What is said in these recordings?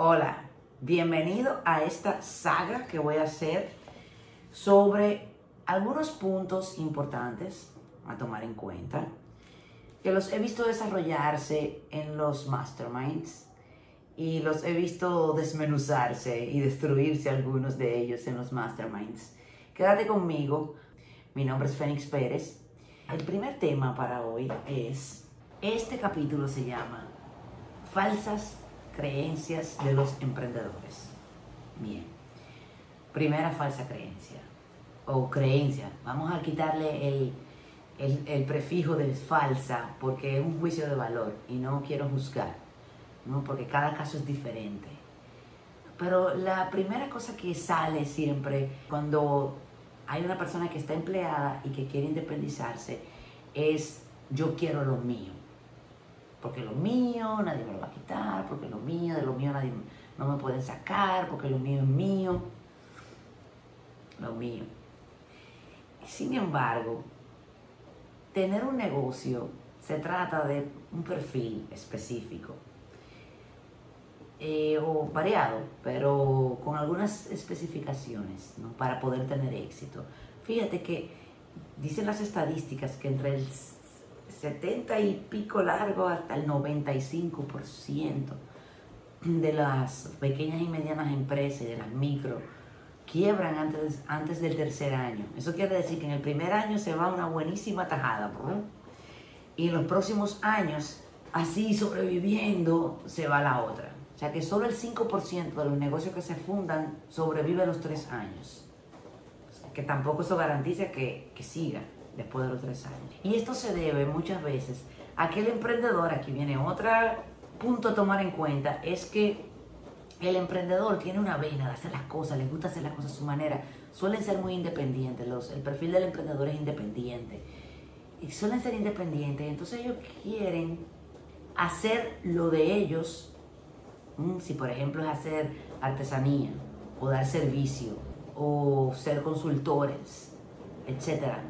Hola, bienvenido a esta saga que voy a hacer sobre algunos puntos importantes a tomar en cuenta que los he visto desarrollarse en los masterminds y los he visto desmenuzarse y destruirse algunos de ellos en los masterminds. Quédate conmigo, mi nombre es Fénix Pérez. El primer tema para hoy es, este capítulo se llama Falsas creencias de los emprendedores. Bien, primera falsa creencia o creencia. Vamos a quitarle el, el, prefijo de falsa porque es un juicio de valor y no quiero juzgar, ¿no? porque cada caso es diferente. Pero la primera cosa que sale siempre cuando hay una persona que está empleada y que quiere independizarse es yo quiero lo mío porque lo mío nadie me lo va a quitar, porque lo mío, de lo mío nadie no me pueden sacar, porque lo mío es mío, lo mío. Sin embargo, tener un negocio se trata de un perfil específico eh, o variado, pero con algunas especificaciones para poder tener éxito. Fíjate que dicen las estadísticas que entre el 70 y pico largo hasta el 95% de las pequeñas y medianas empresas y de las micro quiebran antes, antes del tercer año. Eso quiere decir que en el primer año se va una buenísima tajada. Y en los próximos años, así sobreviviendo, se va la otra. O sea que solo el 5% de los negocios que se fundan sobrevive los tres años. que tampoco eso garantiza que, que siga después de los tres años. Y esto se debe muchas veces a que el emprendedor, aquí viene otro punto a tomar en cuenta, es que el emprendedor tiene una vena de hacer las cosas, le gusta hacer las cosas a su manera, suelen ser muy independientes, los, el perfil del emprendedor es independiente, y suelen ser independientes, entonces ellos quieren hacer lo de ellos, si por ejemplo es hacer artesanía, o dar servicio, o ser consultores, etcétera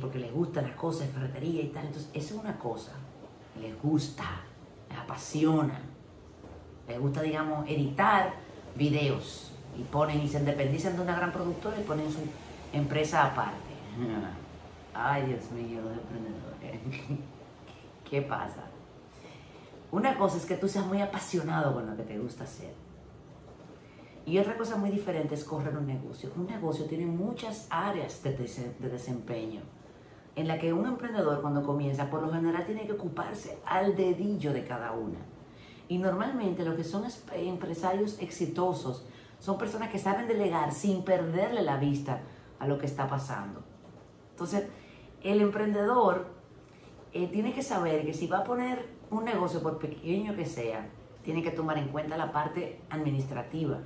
porque les gustan las cosas ferretería y tal. Entonces, eso es una cosa. Les gusta, les apasiona. Les gusta, digamos, editar videos y ponen y se independizan de una gran productora y ponen su empresa aparte. Ay, Dios mío, los emprendedores. ¿Qué pasa? Una cosa es que tú seas muy apasionado con lo que te gusta hacer. Y otra cosa muy diferente es correr un negocio. Un negocio tiene muchas áreas de, desempeño en la que un emprendedor cuando comienza por lo general tiene que ocuparse al dedillo de cada una. Y normalmente los que son empresarios exitosos son personas que saben delegar sin perderle la vista a lo que está pasando. Entonces, el emprendedor eh, tiene que saber que si va a poner un negocio, por pequeño que sea, tiene que tomar en cuenta la parte administrativa,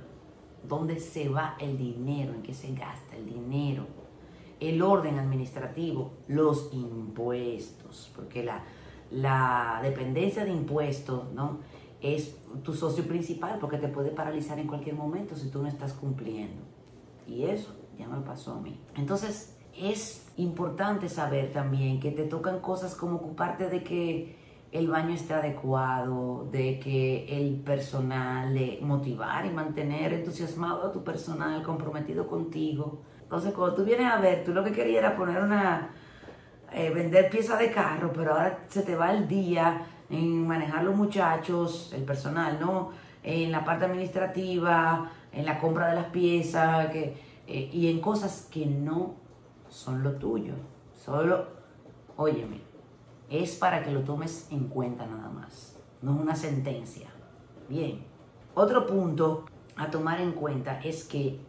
dónde se va el dinero, en qué se gasta el dinero, el orden administrativo, los impuestos, porque la, la dependencia de impuestos ¿no? es tu socio principal porque te puede paralizar en cualquier momento si tú no estás cumpliendo. Y eso ya me pasó a mí. Entonces es importante saber también que te tocan cosas como ocuparte de que el baño esté adecuado, de que el personal, de motivar y mantener entusiasmado a tu personal, comprometido contigo. Entonces, cuando tú vienes a ver, tú lo que querías era poner una, eh, vender piezas de carro, pero ahora se te va el día en manejar los muchachos, el personal, ¿no? En la parte administrativa, en la compra de las piezas, que, eh, y en cosas que no son lo tuyo. Solo, óyeme, es para que lo tomes en cuenta nada más, no es una sentencia. Bien, otro punto a tomar en cuenta es que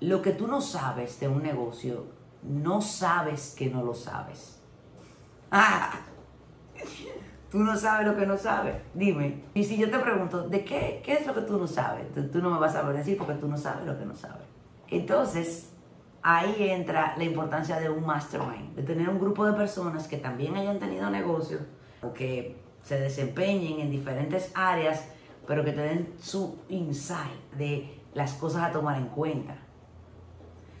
lo que tú no sabes de un negocio, no sabes que no lo sabes. Ah, tú no sabes lo que no sabes. Dime, y si yo te pregunto, ¿de qué, qué es lo que tú no sabes? Tú, no me vas a decir porque tú no sabes lo que no sabes. Entonces, ahí entra la importancia de un mastermind, de tener un grupo de personas que también hayan tenido negocios o que se desempeñen en diferentes áreas, pero que te den su insight de las cosas a tomar en cuenta.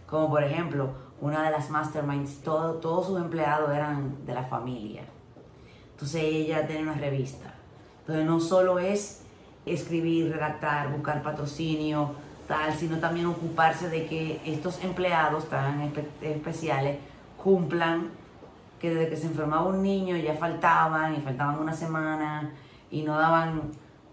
Como por ejemplo, una de las masterminds, todos sus empleados eran de la familia. Entonces ella tiene una revista. Entonces no solo es escribir, redactar, buscar patrocinio, tal, sino también ocuparse de que estos empleados tan especiales cumplan que desde que se enfermaba un niño ya faltaban y faltaban una semana y no daban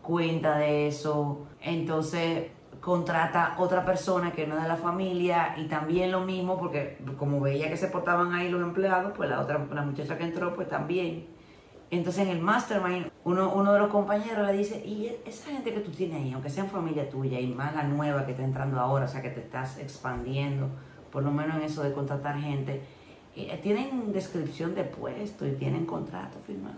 cuenta de eso. Entonces contrata otra persona que no es de la familia y también lo mismo porque como veía que se portaban ahí los empleados, pues la otra, la muchacha que entró, pues también. Entonces en el mastermind, uno, uno de los compañeros le dice, y esa gente que tú tienes ahí, aunque sean familia tuya y más la nueva que está entrando ahora, o sea que te estás expandiendo, por lo menos en eso de contratar gente, eh, tienen descripción de puesto y tienen contrato firmado.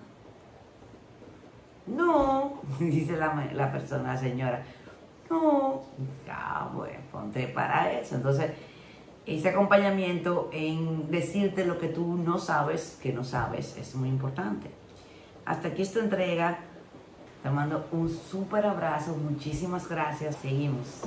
No, dice la, la persona, la señora, no, ya, bueno, ponte para eso. Entonces, ese acompañamiento en decirte lo que tú no sabes, que no sabes, es muy importante. Hasta aquí esta entrega. Te mando un súper abrazo. Muchísimas gracias. Seguimos.